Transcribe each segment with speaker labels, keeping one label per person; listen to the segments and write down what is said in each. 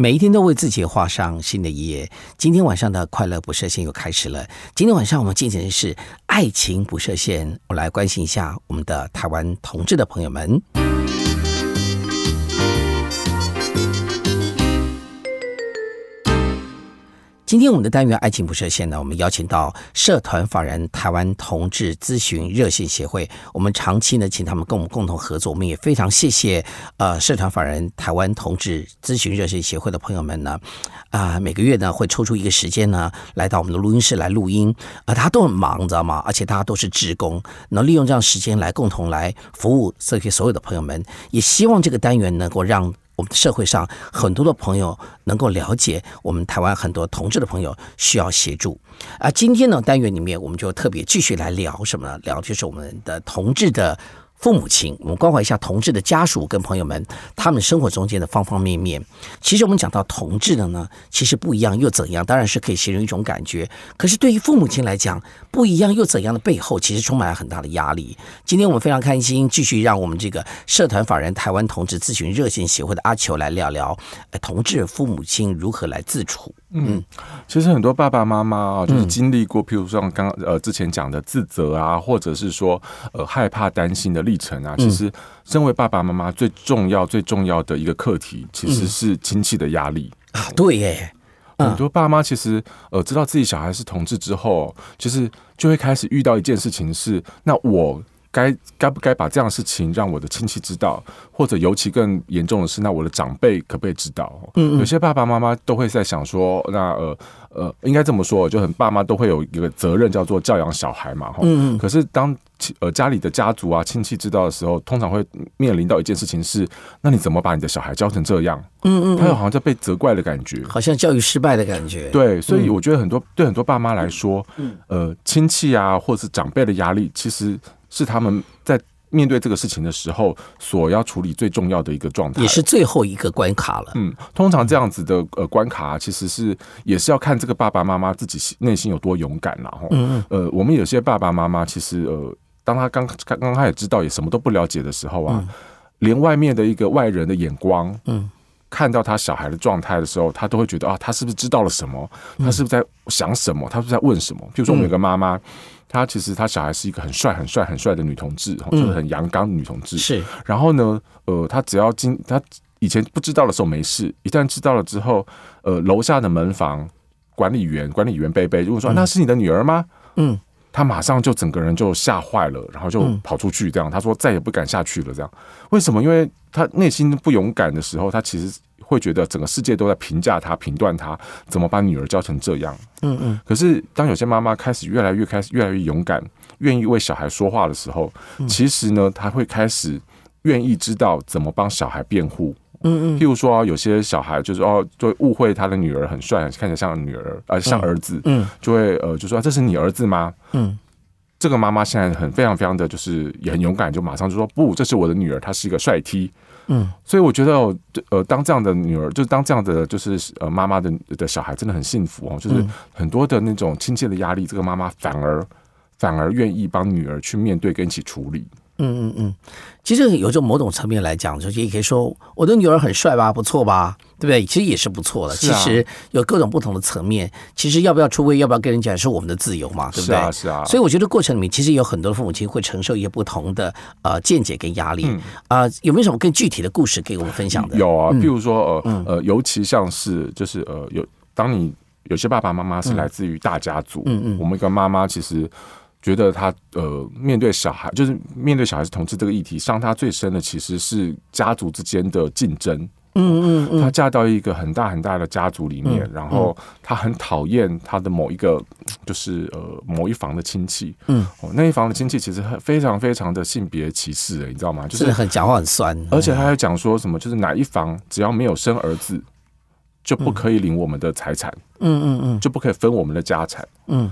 Speaker 1: 每一天都为自己画上新的一页。今天晚上的快乐不设限又开始了。今天晚上我们进行的是爱情不设限，我来关心一下我们的台湾同志的朋友们。今天我们的单元“爱情不设限”呢，我们邀请到社团法人台湾同志咨询热线协会。我们长期呢，请他们跟我们共同合作。我们也非常谢谢呃社团法人台湾同志咨询热线协会的朋友们呢，啊每个月呢会抽出一个时间呢，来到我们的录音室来录音。啊，大家都很忙，你知道吗？而且大家都是职工，能利用这样时间来共同来服务这些所有的朋友们。也希望这个单元能够让。我们社会上很多的朋友能够了解，我们台湾很多同志的朋友需要协助。啊，今天呢单元里面，我们就特别继续来聊什么呢？聊就是我们的同志的。父母亲，我们关怀一下同志的家属跟朋友们，他们生活中间的方方面面。其实我们讲到同志的呢，其实不一样又怎样？当然是可以形容一种感觉。可是对于父母亲来讲，不一样又怎样的背后，其实充满了很大的压力。今天我们非常开心，继续让我们这个社团法人台湾同志咨询热线协会的阿球来聊聊，同志父母亲如何来自处。
Speaker 2: 嗯，其实很多爸爸妈妈啊，就是经历过，譬如说刚呃之前讲的自责啊，或者是说呃害怕、担心的历程啊。其实，身为爸爸妈妈最重要、最重要的一个课题，其实是亲戚的压力
Speaker 1: 啊。对耶，
Speaker 2: 很多爸妈其实呃知道自己小孩是同志之后，其实就会开始遇到一件事情是，那我。该该不该把这样的事情让我的亲戚知道，或者尤其更严重的是，那我的长辈可不可以知道？嗯，有些爸爸妈妈都会在想说，那呃呃，应该这么说，就很爸妈都会有一个责任，叫做教养小孩嘛。嗯嗯。可是当呃家里的家族啊亲戚知道的时候，通常会面临到一件事情是，那你怎么把你的小孩教成这样？嗯嗯。他有好像在被责怪的感觉，
Speaker 1: 好像教育失败的感觉。
Speaker 2: 对，所以我觉得很多对很多爸妈来说，呃，亲戚啊或者是长辈的压力，其实。是他们在面对这个事情的时候所要处理最重要的一个状态，
Speaker 1: 也是最后一个关卡了。
Speaker 2: 嗯，通常这样子的呃关卡，其实是也是要看这个爸爸妈妈自己内心有多勇敢然后，嗯嗯。呃，我们有些爸爸妈妈其实呃，当他刚刚刚开始知道也什么都不了解的时候啊，连外面的一个外人的眼光，嗯，看到他小孩的状态的时候，他都会觉得啊，他是不是知道了什么？他是不是在想什么？他是不是在问什么？比如说，我们有个妈妈。她其实她小孩是一个很帅、很帅、很帅的女同志，就是很阳刚的女同志。
Speaker 1: 是，
Speaker 2: 然后呢，呃，她只要经她以前不知道的时候没事，一旦知道了之后，呃，楼下的门房管理员管理员贝贝如果说那是你的女儿吗？嗯，他马上就整个人就吓坏了，然后就跑出去，这样他说再也不敢下去了。这样为什么？因为他内心不勇敢的时候，他其实。会觉得整个世界都在评价他、评断他，怎么把女儿教成这样？嗯嗯。可是当有些妈妈开始越来越开始越来越勇敢，愿意为小孩说话的时候，其实呢，他会开始愿意知道怎么帮小孩辩护。嗯嗯。譬如说，有些小孩就是哦，就误会他的女儿很帅，看起来像女儿，呃，像儿子。嗯。就会呃，就说这是你儿子吗？嗯。这个妈妈现在很非常非常的就是也很勇敢，就马上就说不，这是我的女儿，她是一个帅 T。嗯，所以我觉得，呃，当这样的女儿，就是当这样的，就是呃，妈妈的的小孩，真的很幸福哦。就是很多的那种亲切的压力，这个妈妈反而反而愿意帮女儿去面对跟一起处理。嗯
Speaker 1: 嗯嗯，其实有种某种层面来讲，就也可以说我的女儿很帅吧，不错吧，对不对？其实也是不错的。其实有各种不同的层面。其实要不要出位，要不要跟人讲，是我们的自由嘛，对不对？是
Speaker 2: 啊，是啊。
Speaker 1: 所以我觉得过程里面，其实有很多父母亲会承受一些不同的呃见解跟压力啊。有没有什么更具体的故事给我们分享的？
Speaker 2: 有啊，比如说呃呃，尤其像是就是呃有当你有些爸爸妈妈是来自于大家族，嗯嗯，我们一个妈妈其实。觉得他呃，面对小孩，就是面对小孩是同志这个议题，伤他最深的其实是家族之间的竞争。嗯嗯嗯，她嫁到一个很大很大的家族里面，然后她很讨厌她的某一个，就是呃某一房的亲戚。嗯，哦，那一房的亲戚其实非常非常的性别歧视的，你知道吗？
Speaker 1: 就是很讲话很酸，
Speaker 2: 而且他还讲说什么，就是哪一房只要没有生儿子，就不可以领我们的财产。嗯嗯嗯，就不可以分我们的家产。嗯。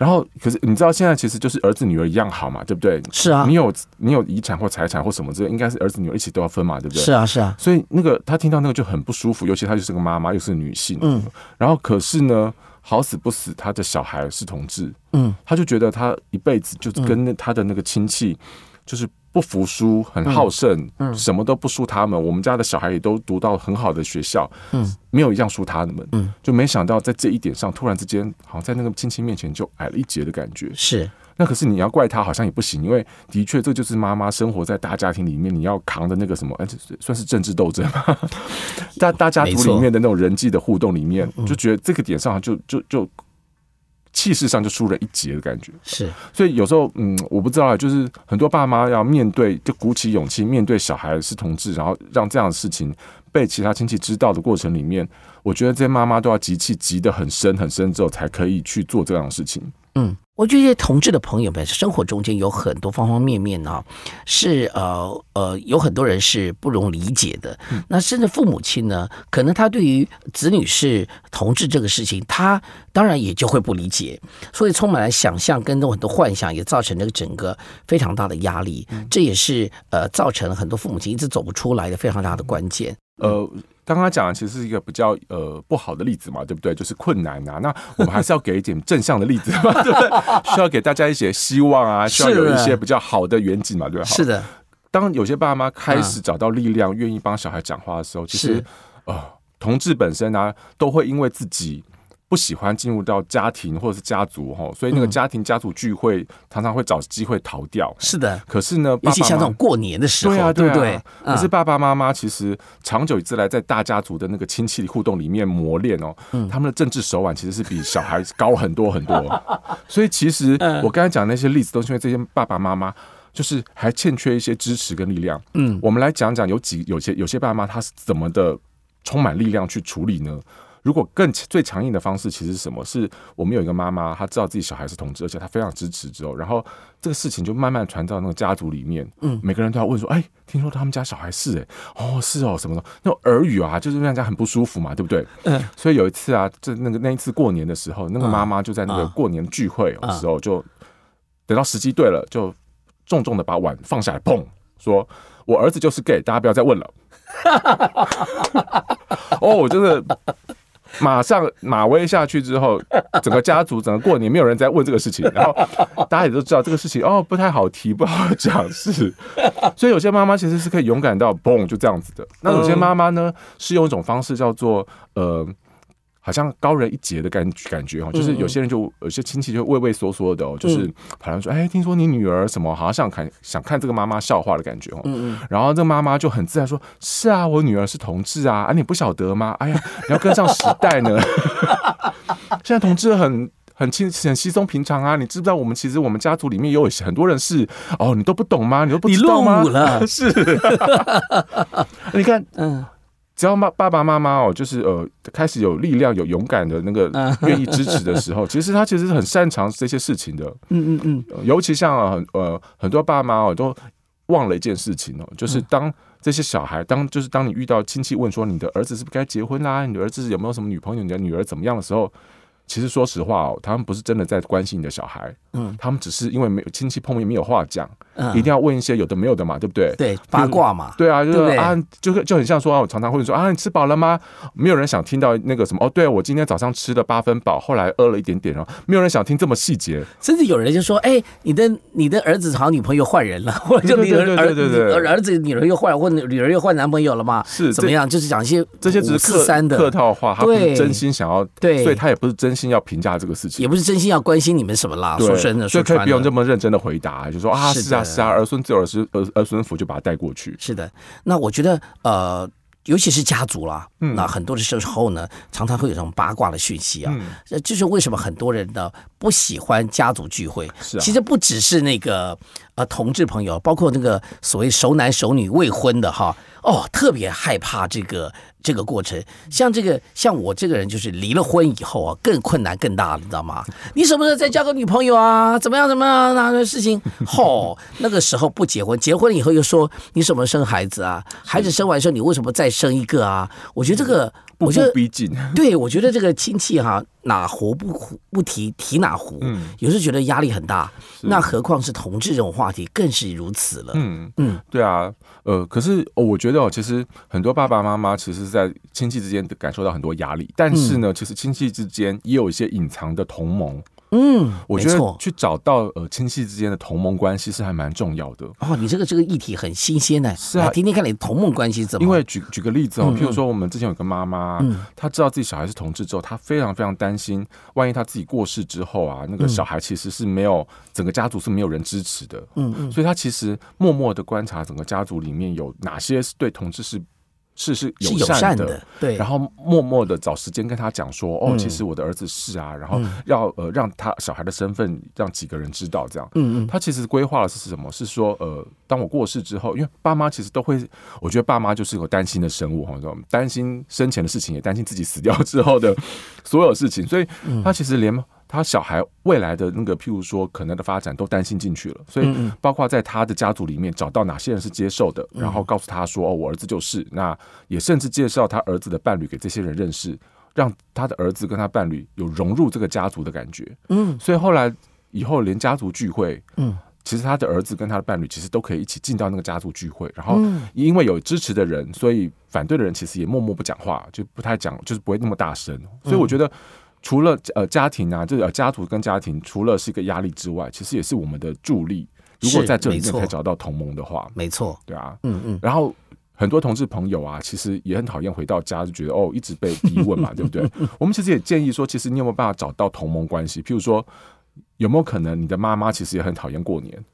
Speaker 2: 然后，可是你知道，现在其实就是儿子女儿一样好嘛，对不对？
Speaker 1: 是啊，
Speaker 2: 你有你有遗产或财产或什么之类，应该是儿子女儿一起都要分嘛，对不对？
Speaker 1: 是啊，是啊。
Speaker 2: 所以那个他听到那个就很不舒服，尤其他就是个妈妈，又是女性。嗯。然后，可是呢，好死不死，他的小孩是同志。嗯。他就觉得他一辈子就跟那他的那个亲戚，就是不服输，很好胜，嗯，什么都不输他们。我们家的小孩也都读到很好的学校，嗯，没有一样输他们，嗯，就没想到在这一点上，突然之间，好像在那个亲戚面前就矮了一截的感觉。
Speaker 1: 是，
Speaker 2: 那可是你要怪他，好像也不行，因为的确这就是妈妈生活在大家庭里面，你要扛的那个什么，哎，算是政治斗争嘛。大大家族里面的那种人际的互动里面，就觉得这个点上就就就。气势上就输了一截的感觉，
Speaker 1: 是，
Speaker 2: 所以有时候，嗯，我不知道，就是很多爸妈要面对，就鼓起勇气面对小孩是同志，然后让这样的事情被其他亲戚知道的过程里面，我觉得这些妈妈都要集气集得很深很深之后，才可以去做这样的事情。
Speaker 1: 嗯。我觉得同志的朋友们，生活中间有很多方方面面呢，是呃呃，有很多人是不容理解的。那甚至父母亲呢，可能他对于子女是同志这个事情，他当然也就会不理解，所以充满了想象跟很多幻想，也造成这个整个非常大的压力。这也是呃造成了很多父母亲一直走不出来的非常大的关键。
Speaker 2: 呃。刚刚讲的其实是一个比较呃不好的例子嘛，对不对？就是困难啊。那我们还是要给一点正向的例子嘛，对不对？需要给大家一些希望啊，需要有一些比较好的远景嘛，对吧？
Speaker 1: 是的。
Speaker 2: 当有些爸妈开始找到力量，愿意帮小孩讲话的时候，其实啊，同志本身呢，都会因为自己。不喜欢进入到家庭或者是家族哈，所以那个家庭家族聚会常常会找机会逃掉。
Speaker 1: 是的，
Speaker 2: 可是呢，
Speaker 1: 尤其像这种过年的时候，对不对？
Speaker 2: 可是爸爸妈妈其实长久以来在大家族的那个亲戚互动里面磨练哦，他们的政治手腕其实是比小孩高很多很多。所以其实我刚才讲那些例子，都是因为这些爸爸妈妈就是还欠缺一些支持跟力量。嗯，我们来讲讲有几有些有些爸妈他是怎么的充满力量去处理呢？如果更最强硬的方式，其实是什么？是我们有一个妈妈，她知道自己小孩是同志，而且她非常支持之后，然后这个事情就慢慢传到那个家族里面。嗯，每个人都要问说：“哎，听说他们家小孩是？哎，哦，是哦，什么的？那种耳语啊，就是让人家很不舒服嘛，对不对？”嗯。所以有一次啊，这那个那一次过年的时候，那个妈妈就在那个过年聚会的时候，就等到时机对了，就重重的把碗放下来，砰，说：“我儿子就是 gay，大家不要再问了。” 哦，我真的。马上马威下去之后，整个家族整个过年没有人在问这个事情，然后 大家也都知道这个事情哦不太好提不好讲是，所以有些妈妈其实是可以勇敢到嘣就这样子的，那有些妈妈呢是用一种方式叫做呃。好像高人一截的感感觉哈，就是有些人就有些亲戚就畏畏缩缩的哦，就是好像说，哎，听说你女儿什么，好像想看想看这个妈妈笑话的感觉哦。然后这个妈妈就很自然说：“是啊，我女儿是同志啊，啊，你不晓得吗？哎呀，你要跟上时代呢。现在同志很很轻很稀松平常啊，你知不知道？我们其实我们家族里面有很多人是哦，你都不懂吗？你都不知道吗？是。你看，嗯。只要妈爸爸妈妈哦，就是呃，开始有力量、有勇敢的那个愿意支持的时候，其实他其实是很擅长这些事情的。嗯嗯嗯。尤其像很呃很多爸妈哦，都忘了一件事情哦，就是当这些小孩，当就是当你遇到亲戚问说你的儿子是不是该结婚啦，你的儿子有没有什么女朋友，你的女儿怎么样的时候。其实说实话哦，他们不是真的在关心你的小孩，嗯，他们只是因为没有亲戚碰面没有话讲，嗯，一定要问一些有的没有的嘛，对不对？
Speaker 1: 对，八卦嘛，
Speaker 2: 对啊，就是啊，就就很像说啊，我常常会说啊，你吃饱了吗？没有人想听到那个什么哦，对我今天早上吃了八分饱，后来饿了一点点哦，没有人想听这么细节，
Speaker 1: 甚至有人就说，哎，你的你的儿子好女朋友换人了，或者就你儿儿儿儿子女儿又换或女儿又换男朋友了嘛？
Speaker 2: 是
Speaker 1: 怎么样？就是讲一些
Speaker 2: 这些只是客客套话，他不是真心想要，
Speaker 1: 对，
Speaker 2: 所以他也不是真心要评价这个事情。
Speaker 1: 也不是真心要关心你们什么啦，说真的，
Speaker 2: 所以可以不用这么认真的回答，就说啊，是啊，是啊，儿孙自有儿孙儿儿孙福，就把他带过去。
Speaker 1: 是的，那我觉得呃，尤其是家族啦，那很多的时候呢，常常会有这种八卦的讯息啊，这就是为什么很多人呢不喜欢家族聚会。
Speaker 2: 是，
Speaker 1: 其实不只是那个呃同志朋友，包括那个所谓熟男熟女未婚的哈，哦，特别害怕这个。这个过程，像这个，像我这个人，就是离了婚以后啊，更困难更大了，你知道吗？你什么时候再交个女朋友啊？怎么样？怎么样？那个事情，吼，那个时候不结婚，结婚了以后又说你什么生孩子啊？孩子生完之后，你为什么再生一个啊？我觉得这个。
Speaker 2: 我就逼近，
Speaker 1: 对我觉得这个亲戚哈哪壶不不提提哪壶，嗯，有时候觉得压力很大，那何况是同志这种话题更是如此了。嗯
Speaker 2: 嗯，对啊，呃，可是我觉得哦，其实很多爸爸妈妈其实，在亲戚之间感受到很多压力，但是呢，其实亲戚之间也有一些隐藏的同盟。
Speaker 1: 嗯，
Speaker 2: 我觉得去找到呃亲戚之间的同盟关系是还蛮重要的。
Speaker 1: 哦，你这个这个议题很新鲜呢，
Speaker 2: 是啊。
Speaker 1: 来听听看你的同盟关系怎么？
Speaker 2: 因为举举个例子哦，
Speaker 1: 嗯
Speaker 2: 譬如说我们之前有个妈妈，
Speaker 1: 嗯。
Speaker 2: 她知道自己小孩是同志之后，她非常非常担心，万一她自己过世之后啊，那个小孩其实是没有整个家族是没有人支持的，
Speaker 1: 嗯嗯。
Speaker 2: 所以她其实默默的观察整个家族里面有哪些是对同志是是是
Speaker 1: 是友
Speaker 2: 友善的。
Speaker 1: 对，
Speaker 2: 然后默默的找时间跟他讲说，哦，
Speaker 1: 嗯。
Speaker 2: 其实我的儿子是啊，然后要呃让他小孩的身份让几个人知道，这样。
Speaker 1: 嗯嗯。
Speaker 2: 他其实规划的是什么？是说，呃，当我过世之后，因为爸妈其实都会，我觉得爸妈就是有担心的生物哈，这种担心生前的事情，也担心自己死掉之后的 所有事情，所以
Speaker 1: 嗯。
Speaker 2: 他其实连他小孩未来的那个，譬如说可能的发展都担心进去了，所以
Speaker 1: 嗯
Speaker 2: 包括在他的家族里面找到哪些人是接受的，然后告诉他说，哦，我儿子就是，那也甚至介绍他儿子的伴侣给这些人认识，让他的儿子跟他伴侣有融入这个家族的感觉。
Speaker 1: 嗯
Speaker 2: 所以后来以后连家族聚会，
Speaker 1: 嗯
Speaker 2: 其实他的儿子跟他的伴侣其实都可以一起进到那个家族聚会，然后
Speaker 1: 嗯
Speaker 2: 因为有支持的人，所以反对的人其实也默默不讲话，就不太讲，就是不会那么大声。所以我觉得。除了呃家庭啊，就是呃家族跟家庭，除了是一个压力之外，其实也是我们的助力。如果在这里面可以找到同盟的话，
Speaker 1: 没错，
Speaker 2: 对啊。
Speaker 1: 嗯嗯
Speaker 2: 然后很多同志朋友啊，其实也很讨厌回到家就觉得哦，一直被逼问嘛，对不对？我们其实也建议说，其实你有没有办法找到同盟关系？譬如说，有没有可能你的妈妈其实也很讨厌过年？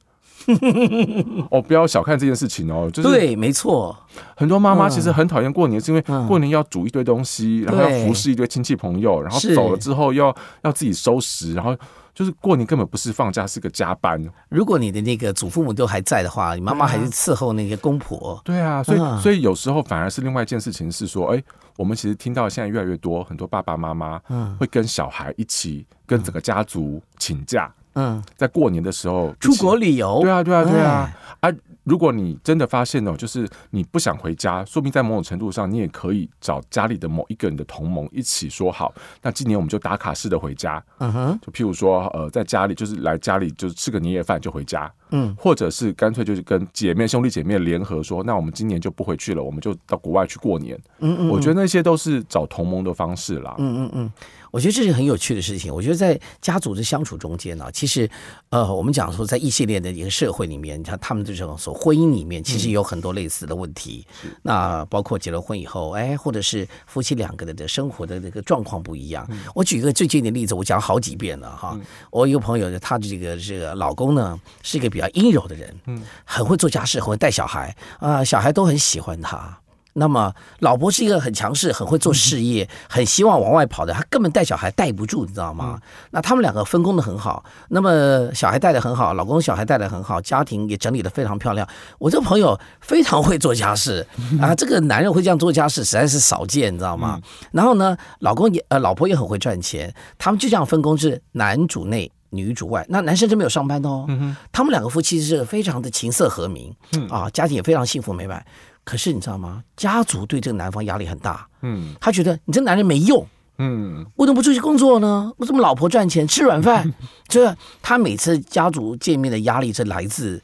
Speaker 2: 哦，不要小看这件事情哦，就是
Speaker 1: 对，没错，
Speaker 2: 很多妈妈
Speaker 1: 嗯。
Speaker 2: 其实很讨厌过年，是因为
Speaker 1: 嗯。
Speaker 2: 过年要煮一堆东西，然后要服侍一堆亲戚朋友，然后走了之后要要自己收拾，然后就是过年根本不是放假，是个加班。
Speaker 1: 如果你的那个祖父母都还在的话，你妈妈还是伺候那个公婆，
Speaker 2: 对啊，所以、
Speaker 1: 嗯。
Speaker 2: 所以有时候反而是另外一件事情是说，哎，我们其实听到现在越来越多，很多爸爸妈妈
Speaker 1: 嗯。
Speaker 2: 会跟小孩一起跟整个家族请假，
Speaker 1: 嗯，
Speaker 2: 在过年的时候
Speaker 1: 出国旅游，
Speaker 2: 对啊，对啊，对啊。
Speaker 1: 哎。
Speaker 2: 啊，如果你真的发现哦，就是你不想回家，说明在某种程度上，你也可以找家里的某一个人的同盟一起说好，那今年我们就打卡式的回家，
Speaker 1: 嗯哼，
Speaker 2: 就譬如说，呃，在家里就是来家里就是吃个年夜饭就回家，
Speaker 1: 嗯，
Speaker 2: 或者是干脆就是跟姐妹兄弟姐妹联合说，那我们今年就不回去了，我们就到国外去过年。
Speaker 1: 嗯嗯，
Speaker 2: 我觉得那些都是找同盟的方式啦。
Speaker 1: 嗯嗯嗯，我觉得这是很有趣的事情。我觉得在家族的相处中间呢、其实呃，我们讲说在一系列的一个社会里面，你看他们这种所婚姻里面，其实有很多类似的问题。那包括结了婚以后，哎，或者是夫妻两个人的生活的这个状况不一样。我举一个最近的例子，我讲好几遍了哈。我一个朋友，她的这个这个老公呢，是一个比较阴柔的人，嗯，很会做家事，很会带小孩啊、小孩都很喜欢他。那么，老婆是一个很强势、很会做事业、很希望往外跑的，她根本带小孩带不住，你知道吗？那他们两个分工的很好，那么小孩带的很好，老公小孩带的很好，家庭也整理的非常漂亮。我这个朋友非常会做家事 啊，这个男人会这样做家事实在是少见，你知道吗？然后呢，老公也呃，老婆也很会赚钱，他们就这样分工是男主内。女主外，那男生是没有上班的哦。他们两个夫妻是非常的琴瑟和鸣，啊，家庭也非常幸福美满。可是你知道吗？家族对这个男方压力很大，
Speaker 2: 嗯
Speaker 1: 他觉得你这男人没用，
Speaker 2: 嗯，
Speaker 1: 我怎么不出去工作呢？我怎么老婆赚钱吃软饭？这他每次家族见面的压力是来自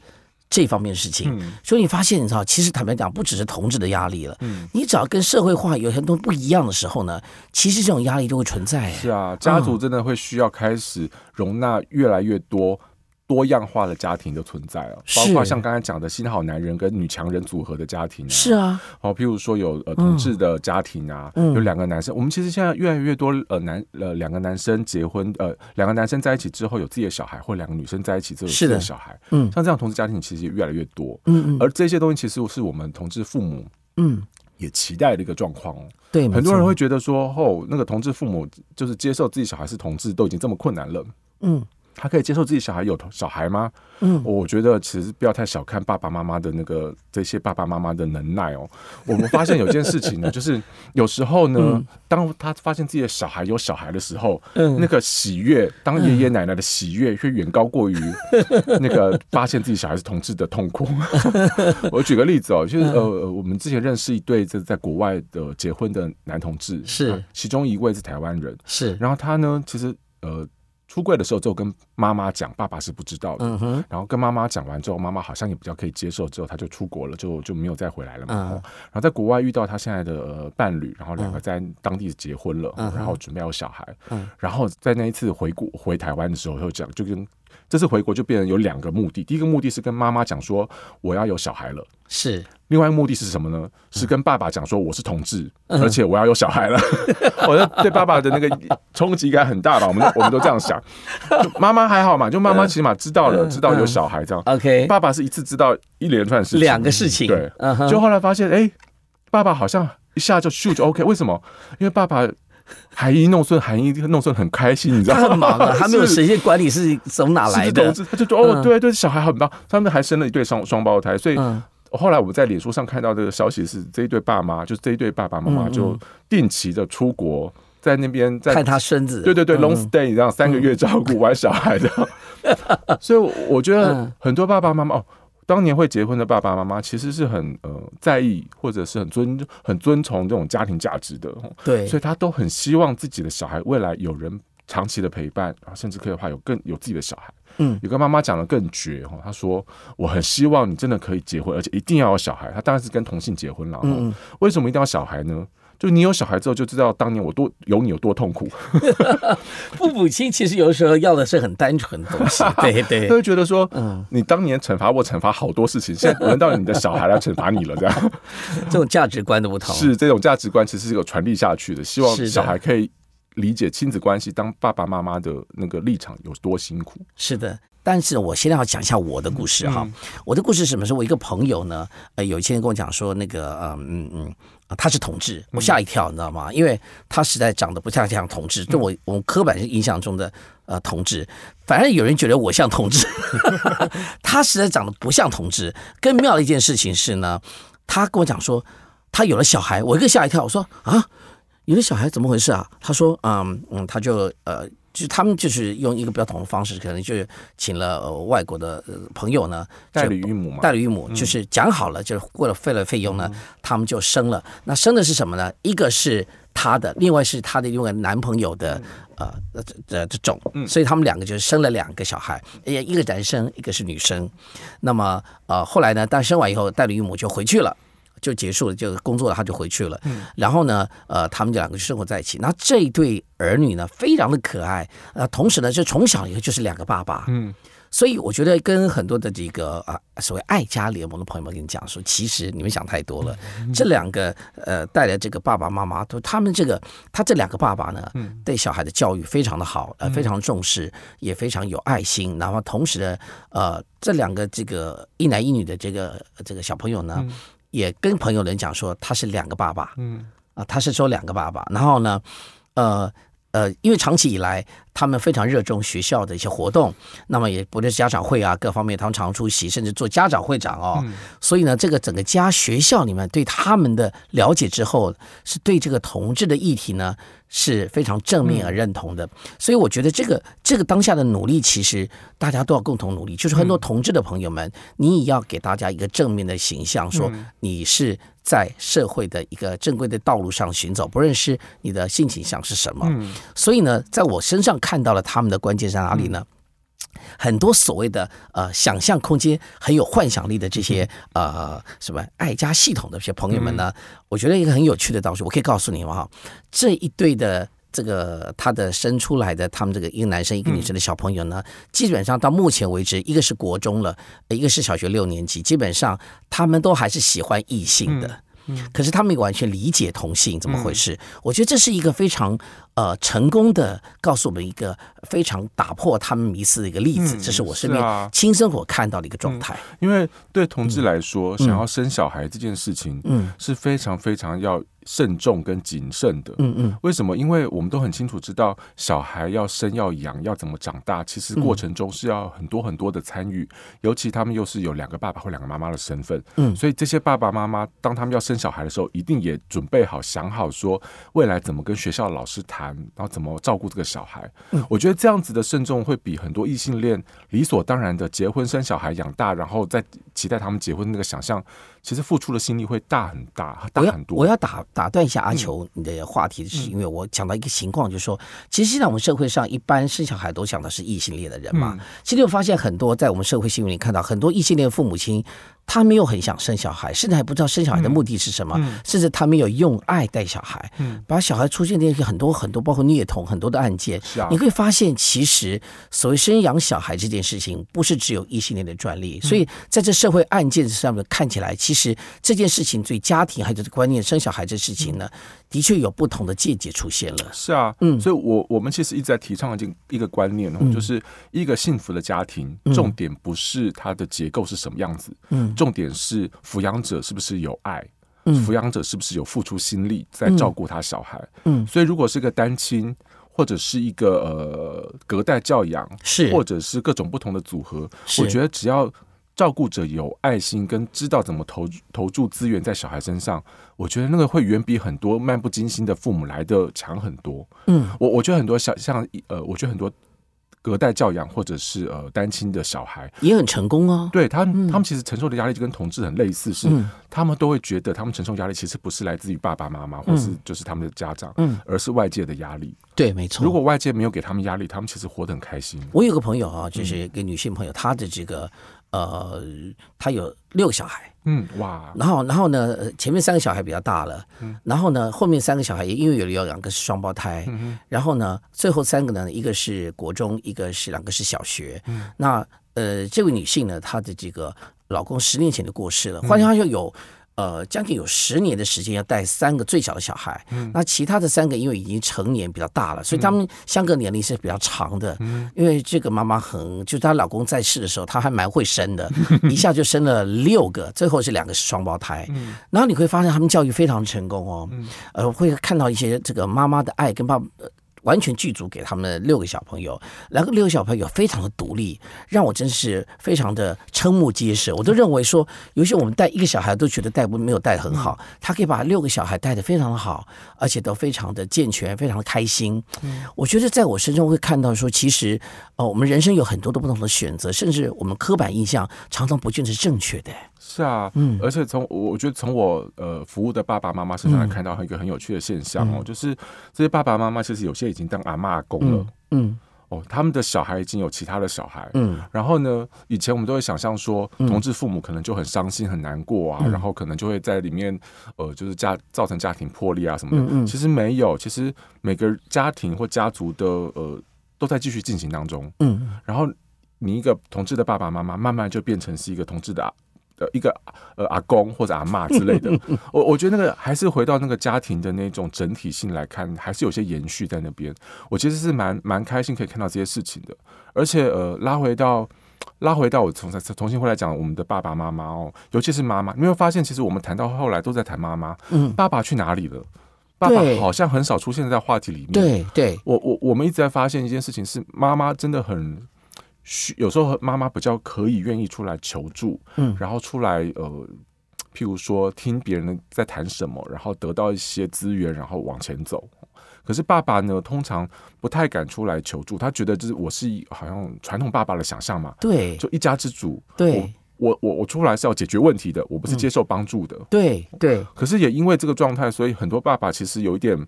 Speaker 1: 这方面的事情。所以你发现，你知道，其实坦白讲，不只是同志的压力了。嗯你只要跟社会化有很多不一样的时候呢，其实这种压力就会存在。
Speaker 2: 是啊，家族真的会需要开始容纳越来越多。多样化的家庭的存在啊，包括像刚才讲的新好男人跟女强人组合的家庭啊，
Speaker 1: 是啊，
Speaker 2: 哦，譬如说有呃同志的家庭啊，
Speaker 1: 嗯。
Speaker 2: 有两个男生，我们其实现在越来越多呃男呃两个男生结婚，呃两个男生在一起之后有自己的小孩，或两个女生在一起之后有自己
Speaker 1: 的
Speaker 2: 的小孩，
Speaker 1: 嗯。
Speaker 2: 像这样同志家庭其实也越来越多，
Speaker 1: 嗯嗯。
Speaker 2: 而这些东西其实是我们同志父母
Speaker 1: 嗯，
Speaker 2: 也期待的一个状况哦。
Speaker 1: 对，
Speaker 2: 很多人会觉得说，哦，那个同志父母就是接受自己小孩是同志都已经这么困难了，
Speaker 1: 嗯
Speaker 2: 他可以接受自己小孩有小孩吗？
Speaker 1: 嗯，
Speaker 2: 我觉得其实不要太小看爸爸妈妈的那个这些爸爸妈妈的能耐哦。我们发现有件事情呢，就是有时候呢，当他发现自己的小孩有小孩的时候，
Speaker 1: 嗯
Speaker 2: 那个喜悦，当爷爷奶奶的喜悦会远高过于 那个发现自己小孩是同志的痛苦。我举个例子哦，就是呃，我们之前认识一对在在国外的结婚的男同志，
Speaker 1: 是
Speaker 2: 啊其中一位是台湾人，
Speaker 1: 是
Speaker 2: 然后他呢，其实呃。出柜的时候，就跟妈妈讲，爸爸是不知道的。然后跟妈妈讲完之后，妈妈好像也比较可以接受，之后他就出国了，就就没有再回来了嘛。然后在国外遇到他现在的伴侣，然后两个在当地结婚了，然后准备要小孩。然后在那一次回国回台湾的时候，就讲就跟。这次回国就变成有两个目的，第一个目的是跟妈妈讲说我要有小孩了，
Speaker 1: 是
Speaker 2: 另外一个目的是什么呢？是跟爸爸讲说我是同志，而且我要有小孩了。我觉得对爸爸的那个冲击感很大吧？我们我们都这样想。妈妈还好嘛？就妈妈起码知道了，知道有小孩这样。
Speaker 1: OK，
Speaker 2: 爸爸是一次知道一连串事情，
Speaker 1: 两个事情。
Speaker 2: 对，就后来发现，哎，爸爸好像一下就秀就 OK，为什么？因为爸爸。含义弄孙，海英弄孙很开心，你知道吗？
Speaker 1: 他很忙啊，他没有时间管理是从哪来的。
Speaker 2: 他就说哦，对对，小孩很棒，他们还生了一对双双胞胎。所以后来我们在脸书上看到这个消息是，这一对爸妈，就是这一对爸爸妈妈就定期的出国，在那边在
Speaker 1: 看他孙子。
Speaker 2: 对对对，long stay，这样三个月照顾完小孩的。所以我觉得很多爸爸妈妈哦。当年会结婚的爸爸妈妈，其实是很呃在意，或者是很尊很尊崇这种家庭价值的，
Speaker 1: 对，
Speaker 2: 所以他都很希望自己的小孩未来有人长期的陪伴，然后甚至可以的话有更有自己的小孩。嗯，有个妈妈讲的更绝哈，她说我很希望你真的可以结婚，而且一定要有小孩。她当然是跟同性结婚了，嗯，为什么一定要小孩呢？就你有小孩之后，就知道当年我多有你有多痛苦。
Speaker 1: 父母亲其实有的时候要的是很单纯的东西，对 对，
Speaker 2: 会觉得说，嗯，你当年惩罚我，惩罚好多事情，现在轮到你的小孩来惩罚你了，这样，
Speaker 1: 这种价值观的不同，
Speaker 2: 是这种价值观其实是有传递下去的，希望小孩可以理解亲子关系，当爸爸妈妈的那个立场有多辛苦。
Speaker 1: 是的。但是我现在要讲一下我的故事哈，我的故事是什么？是我一个朋友呢，呃，有一些人跟我讲说，那个，嗯嗯嗯，他是同志，我吓一跳，你知道吗？因为他实在长得不像像同志，就我我们刻板印象中的呃同志，反正有人觉得我像同志，他实在长得不像同志。更妙的一件事情是呢，他跟我讲说他有了小孩，我一个吓一跳，我说啊，有了小孩怎么回事啊？他说，嗯嗯，他就呃。就他们就是用一个比较同的方式，可能就是请了外国的朋友呢，
Speaker 2: 代理育母嘛，
Speaker 1: 代理育母就是讲好了，就是过了费了费用呢，他们就生了。那生的是什么呢？一个是他的，另外是他的另外男朋友的呃这这种，所以他们两个就是生了两个小孩，一个男生，一个是女生。那么呃后来呢，但生完以后，代理育母就回去了。就结束了，就工作了，他就回去了。嗯然后呢，呃，他们两个就生活在一起。那这一对儿女呢，非常的可爱。呃，同时呢，就从小以后就是两个爸爸。嗯，所以我觉得跟很多的这个啊，所谓爱家联盟的朋友们跟你讲说，其实你们想太多了。这两个呃，带来这个爸爸妈妈，都他们这个他这两个爸爸呢，对小孩的教育非常的好，呃，非常重视，也非常有爱心。然后同时呢，呃，这两个这个一男一女的这个这个小朋友呢。也跟朋友人讲说他是两个爸爸，嗯。啊，他是说两个爸爸，然后呢，呃呃，因为长期以来他们非常热衷学校的一些活动，那么也不论是家长会啊各方面，他们常出席，甚至做家长会长哦，所以呢，这个整个家学校里面对他们的了解之后，是对这个同志的议题呢。是非常正面而认同的，所以我觉得这个这个当下的努力，其实大家都要共同努力。就是很多同志的朋友们，你也要给大家一个正面的形象，说你是在社会的一个正规的道路上行走，不论是你的性倾向是什么。所以呢，在我身上看到了他们的关键在哪里呢？很多所谓的呃想象空间很有幻想力的这些呃什么爱家系统的这些朋友们呢，我觉得一个很有趣的道理，我可以告诉你们哈，这一对的这个他的生出来的他们这个一个男生一个女生的小朋友呢，基本上到目前为止，一个是国中了，一个是小学六年级，基本上他们都还是喜欢异性的。可是他们完全理解同性怎么回事？我觉得这是一个非常呃成功的告诉我们一个非常打破他们迷思的一个例子。这是我身边亲生我看到的一个状态。
Speaker 2: 因为对同志来说，想要生小孩这件事情，嗯，是非常非常要。慎重跟谨慎的，嗯嗯，为什么？因为我们都很清楚知道，小孩要生要养要怎么长大，其实过程中是要很多很多的参与，尤其他们又是有两个爸爸或两个妈妈的身份，嗯，所以这些爸爸妈妈当他们要生小孩的时候，一定也准备好想好说未来怎么跟学校老师谈，然后怎么照顾这个小孩。我觉得这样子的慎重会比很多异性恋理所当然的结婚生小孩养大，然后再期待他们结婚那个想象。其实付出的心力会大很大，大很多。
Speaker 1: 我要打打断一下阿球你的话题，是因为我讲到一个情况，就是说，其实现在我们社会上一般生小孩都想的是异性恋的人嘛。其实我发现很多在我们社会新闻里看到很多异性恋父母亲。他没有很想生小孩，甚至还不知道生小孩的目的是什么，甚至他没有用爱带小孩，把小孩出现那些很多很多，包括虐童很多的案件。你会发现，其实所谓生养小孩这件事情，不是只有异性恋的专利。所以在这社会案件上面看起来，其实这件事情对家庭还是观念生小孩这事情呢，的确有不同的见解出现了。
Speaker 2: 是啊，嗯，所以我我们其实一直在提倡一一个观念哦，就是一个幸福的家庭，重点不是它的结构是什么样子，嗯。重点是抚养者是不是有爱，抚养者是不是有付出心力在照顾他小孩。嗯，所以如果是个单亲，或者是一个呃隔代教养，
Speaker 1: 是。
Speaker 2: 或者是各种不同的组合，我觉得只要照顾者有爱心跟知道怎么投投注资源在小孩身上，我觉得那个会远比很多漫不经心的父母来的强很多。嗯，我我觉得很多小像呃，我觉得很多。隔代教养或者是呃单亲的小孩
Speaker 1: 也很成功啊。
Speaker 2: 对他，他们其实承受的压力就跟同志很类似，是他们都会觉得他们承受压力其实不是来自于爸爸妈妈，或是就是他们的家长，嗯，而是外界的压力。
Speaker 1: 对，没错。
Speaker 2: 如果外界没有给他们压力，他们其实活得很开心。
Speaker 1: 我有个朋友啊，就是一个女性朋友，她的这个呃，他有六个小孩。
Speaker 2: 嗯哇，
Speaker 1: 然后然后呢，前面三个小孩比较大了，嗯，然后呢，后面三个小孩也因为有有两个是双胞胎，嗯然后呢，最后三个呢，一个是国中，一个是两个是小学，嗯，那呃，这位女性呢，她的这个老公十年前就过世了，换句话说有。呃，将近有十年的时间要带三个最小的小孩，那其他的三个因为已经成年比较大了，所以他们相隔年龄是比较长的。因为这个妈妈很，就她老公在世的时候，她还蛮会生的，一下就生了六个，最后是两个是双胞胎。然后你会发现他们教育非常成功哦，呃，会看到一些这个妈妈的爱跟爸。完全剧组给他们六个小朋友，然后六个小朋友非常的独立，让我真是非常的瞠目结舌。我都认为说，尤其我们带一个小孩都觉得带不没有带很好，他可以把六个小孩带的非常的好，而且都非常的健全，非常的开心。我觉得在我身上会看到说，其实哦，我们人生有很多的不同的选择，甚至我们刻板印象常常不见得是正确的。
Speaker 2: 是啊，嗯，而且从我觉得从我呃服务的爸爸妈妈身上来看到一个很有趣的现象哦，就是这些爸爸妈妈其实有些已经当阿妈公了，嗯，哦，他们的小孩已经有其他的小孩，嗯，然后呢，以前我们都会想象说，同志父母可能就很伤心很难过啊，然后可能就会在里面呃，就是家造成家庭破裂啊什么的，嗯。其实没有，其实每个家庭或家族的呃都在继续进行当中，嗯，然后你一个同志的爸爸妈妈，慢慢就变成是一个同志的。的一个呃阿公或者阿妈之类的，我我觉得那个还是回到那个家庭的那种整体性来看，还是有些延续在那边。我其实是蛮蛮开心可以看到这些事情的，而且呃拉回到拉回到我重重新回来讲我们的爸爸妈妈哦，尤其是妈妈，你没有发现其实我们谈到后来都在谈妈妈，嗯，爸爸去哪里了？爸爸好像很少出现在话题里面。
Speaker 1: 对对，
Speaker 2: 我我我们一直在发现一件事情是妈妈真的很。需有时候妈妈比较可以愿意出来求助，嗯，然后出来呃，譬如说听别人在谈什么，然后得到一些资源，然后往前走。可是爸爸呢，通常不太敢出来求助，他觉得就是我是好像传统爸爸的想象嘛，
Speaker 1: 对，
Speaker 2: 就一家之主，
Speaker 1: 对，
Speaker 2: 我我我出来是要解决问题的，我不是接受帮助的，
Speaker 1: 对对。
Speaker 2: 可是也因为这个状态，所以很多爸爸其实有一点，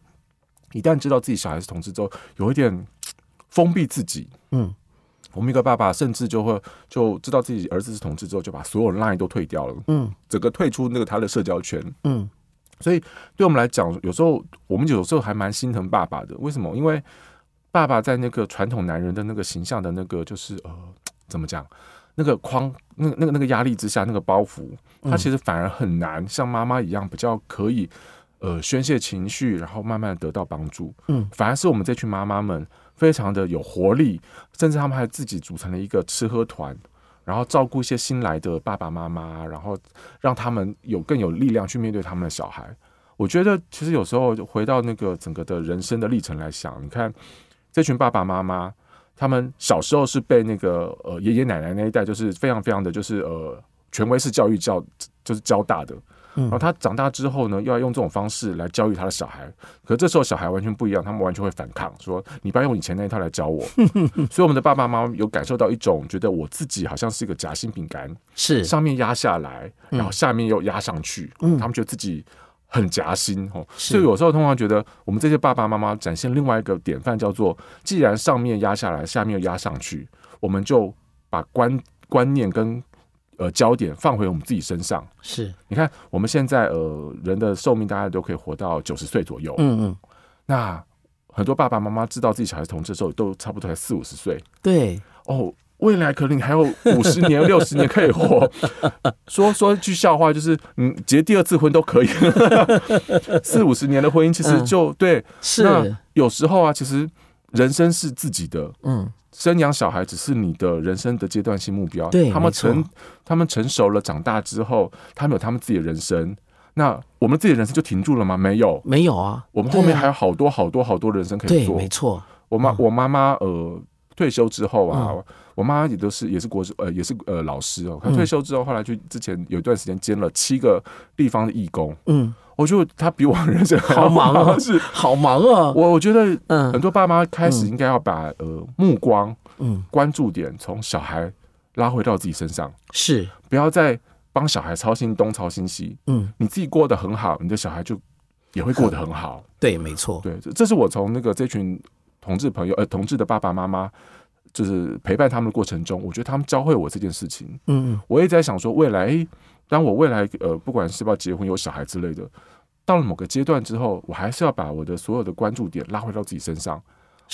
Speaker 2: 一旦知道自己小孩是同志之后，有一点封闭自己，嗯。我们一个爸爸甚至就会就知道自己儿子是同志之后，就把所有 line 都退掉了，嗯，整个退出那个他的社交圈，嗯，所以对我们来讲，有时候我们有时候还蛮心疼爸爸的。为什么？因为爸爸在那个传统男人的那个形象的那个就是呃，怎么讲？那个框，那个那个那个压力之下，那个包袱，他其实反而很难像妈妈一样比较可以呃宣泄情绪，然后慢慢得到帮助。嗯，反而是我们这群妈妈们。非常的有活力，甚至他们还自己组成了一个吃喝团，然后照顾一些新来的爸爸妈妈，然后让他们有更有力量去面对他们的小孩。我觉得其实有时候回到那个整个的人生的历程来想，你看这群爸爸妈妈，他们小时候是被那个呃爷爷奶奶那一代就是非常非常的就是呃权威式教育教就是教大的，然后他长大之后呢，又要用这种方式来教育他的小孩。可这时候小孩完全不一样，他们完全会反抗，说你不要用以前那一套来教我。所以我们的爸爸妈妈有感受到一种觉得我自己好像是一个夹心饼干，
Speaker 1: 是
Speaker 2: 上面压下来，然后下面又压上去，他们觉得自己很夹心哦。所以有时候通常觉得我们这些爸爸妈妈展现另外一个典范，叫做既然上面压下来，下面又压上去，我们就把观观念跟呃焦点放回我们自己身上。
Speaker 1: 是，
Speaker 2: 你看我们现在呃人的寿命大概都可以活到九十岁左右，
Speaker 1: 嗯嗯，
Speaker 2: 那很多爸爸妈妈知道自己小孩是同志的时候，都差不多才四五十岁
Speaker 1: 对，
Speaker 2: 哦。未来可能你还有五十年、六十年可以活。说说一句笑话，就是嗯，结第二次婚都可以。四五十年的婚姻，其实就对。
Speaker 1: 是
Speaker 2: 那有时候啊，其实人生是自己的，
Speaker 1: 嗯，
Speaker 2: 生养小孩只是你的人生的阶段性目标。
Speaker 1: 对
Speaker 2: 他们成他们成熟了，长大之后，他们有他们自己的人生。那我们自己的人生就停住了吗？没有，
Speaker 1: 没有啊，
Speaker 2: 我们后面还有好多好多好多人生可以
Speaker 1: 对，
Speaker 2: 做。
Speaker 1: 没错，
Speaker 2: 我妈我妈妈呃退休之后啊，
Speaker 1: 嗯。
Speaker 2: 我妈也都是也是国呃也是呃老师哦。她
Speaker 1: 嗯。
Speaker 2: 退休之后，后来就之前有一段时间兼了七个地方的义工。
Speaker 1: 嗯，
Speaker 2: 我觉得她比我人生
Speaker 1: 好忙啊
Speaker 2: 是
Speaker 1: 好忙啊，
Speaker 2: 我我觉得嗯。很
Speaker 1: 嗯
Speaker 2: 多爸妈开始应该要把呃目光
Speaker 1: 嗯，
Speaker 2: 关注点从小孩拉回到自己身上，
Speaker 1: 是，
Speaker 2: 不要再帮小孩操心东操心西。
Speaker 1: 嗯，
Speaker 2: 你自己过得很好，你的小孩就也会过得很好。
Speaker 1: 对，没错，
Speaker 2: 对，这这是我从那个这群同志朋友，呃，同志的爸爸妈妈，就是陪伴他们的过程中，我觉得他们教会我这件事情。
Speaker 1: 嗯嗯，
Speaker 2: 我也在想说，未来，当我未来呃，不管是不要结婚、有小孩之类的，到了某个阶段之后，我还是要把我的所有的关注点拉回到自己身上。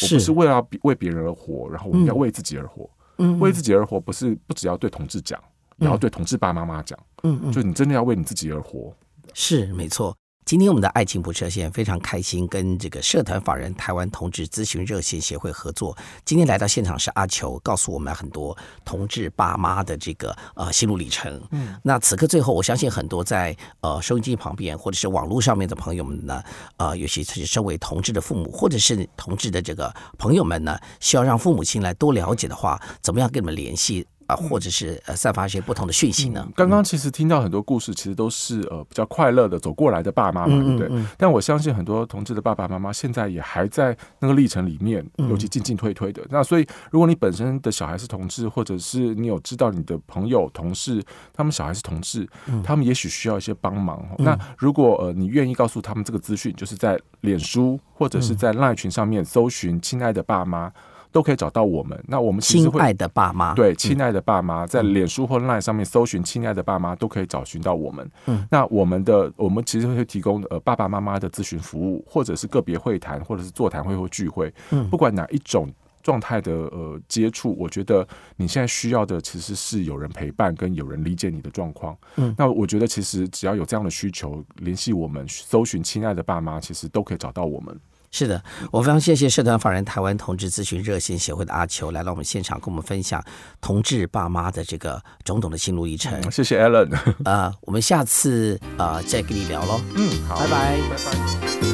Speaker 2: 我不是为了要为别人而活，然后我们要为自己而活。
Speaker 1: 嗯
Speaker 2: 为自己而活，不是不只要对同志讲，也要对同志爸妈妈讲，
Speaker 1: 嗯嗯，
Speaker 2: 就你真的要为你自己而活。
Speaker 1: 是没错。今天我们的爱情不设限，非常开心跟这个社团法人台湾同志咨询热线协会合作。今天来到现场是阿球，告诉我们很多同志爸妈的这个呃心路历程。嗯，那此刻最后，我相信很多在呃收音机旁边或者是网络上面的朋友们呢，呃，尤其是身为同志的父母或者是同志的这个朋友们呢，需要让父母亲来多了解的话，怎么样跟你们联系啊、或者是呃散发一些不同的讯息呢？
Speaker 2: 刚刚其实听到很多故事，其实都是呃比较快乐的走过来的爸妈嘛，
Speaker 1: 嗯
Speaker 2: 对不对？
Speaker 1: 嗯嗯
Speaker 2: 但我相信很多同志的爸爸妈妈现在也还在那个历程里面，
Speaker 1: 嗯
Speaker 2: 尤其进进退退的。那所以，如果你本身的小孩是同志，或者是你有知道你的朋友、同事他们小孩是同志，
Speaker 1: 嗯
Speaker 2: 他们也许需要一些帮忙。那如果呃你愿意告诉他们这个资讯，就是在脸书或者
Speaker 1: 嗯
Speaker 2: 是在赖群上面搜寻“亲爱的爸妈”，都可以找到我们。那我们
Speaker 1: 亲爱的爸妈，
Speaker 2: 对，亲爱的爸妈，在脸书或 LINE 上面搜寻“亲爱的爸妈”，都可以找寻到我们。
Speaker 1: 嗯，
Speaker 2: 那我们的我们其实会提供呃爸爸妈妈的咨询服务，或者是个别会谈，或者是座谈会或聚会。
Speaker 1: 嗯
Speaker 2: 不管哪一种状态的呃接触，我觉得你现在需要的其实是有人陪伴，跟有人理解你的状况。
Speaker 1: 嗯，
Speaker 2: 那我觉得其实只要有这样的需求，联系我们，搜寻“亲爱的爸妈”，其实都可以找到我们。
Speaker 1: 是的，我非常谢谢社团法人台湾同志咨询热线协会的阿球来到我们现场，跟我们分享同志爸妈的这个种种的心路历程。
Speaker 2: 谢谢 Alan。
Speaker 1: 呃，我们下次呃再跟你聊喽。
Speaker 2: 嗯，好，
Speaker 1: 拜拜
Speaker 2: 拜拜。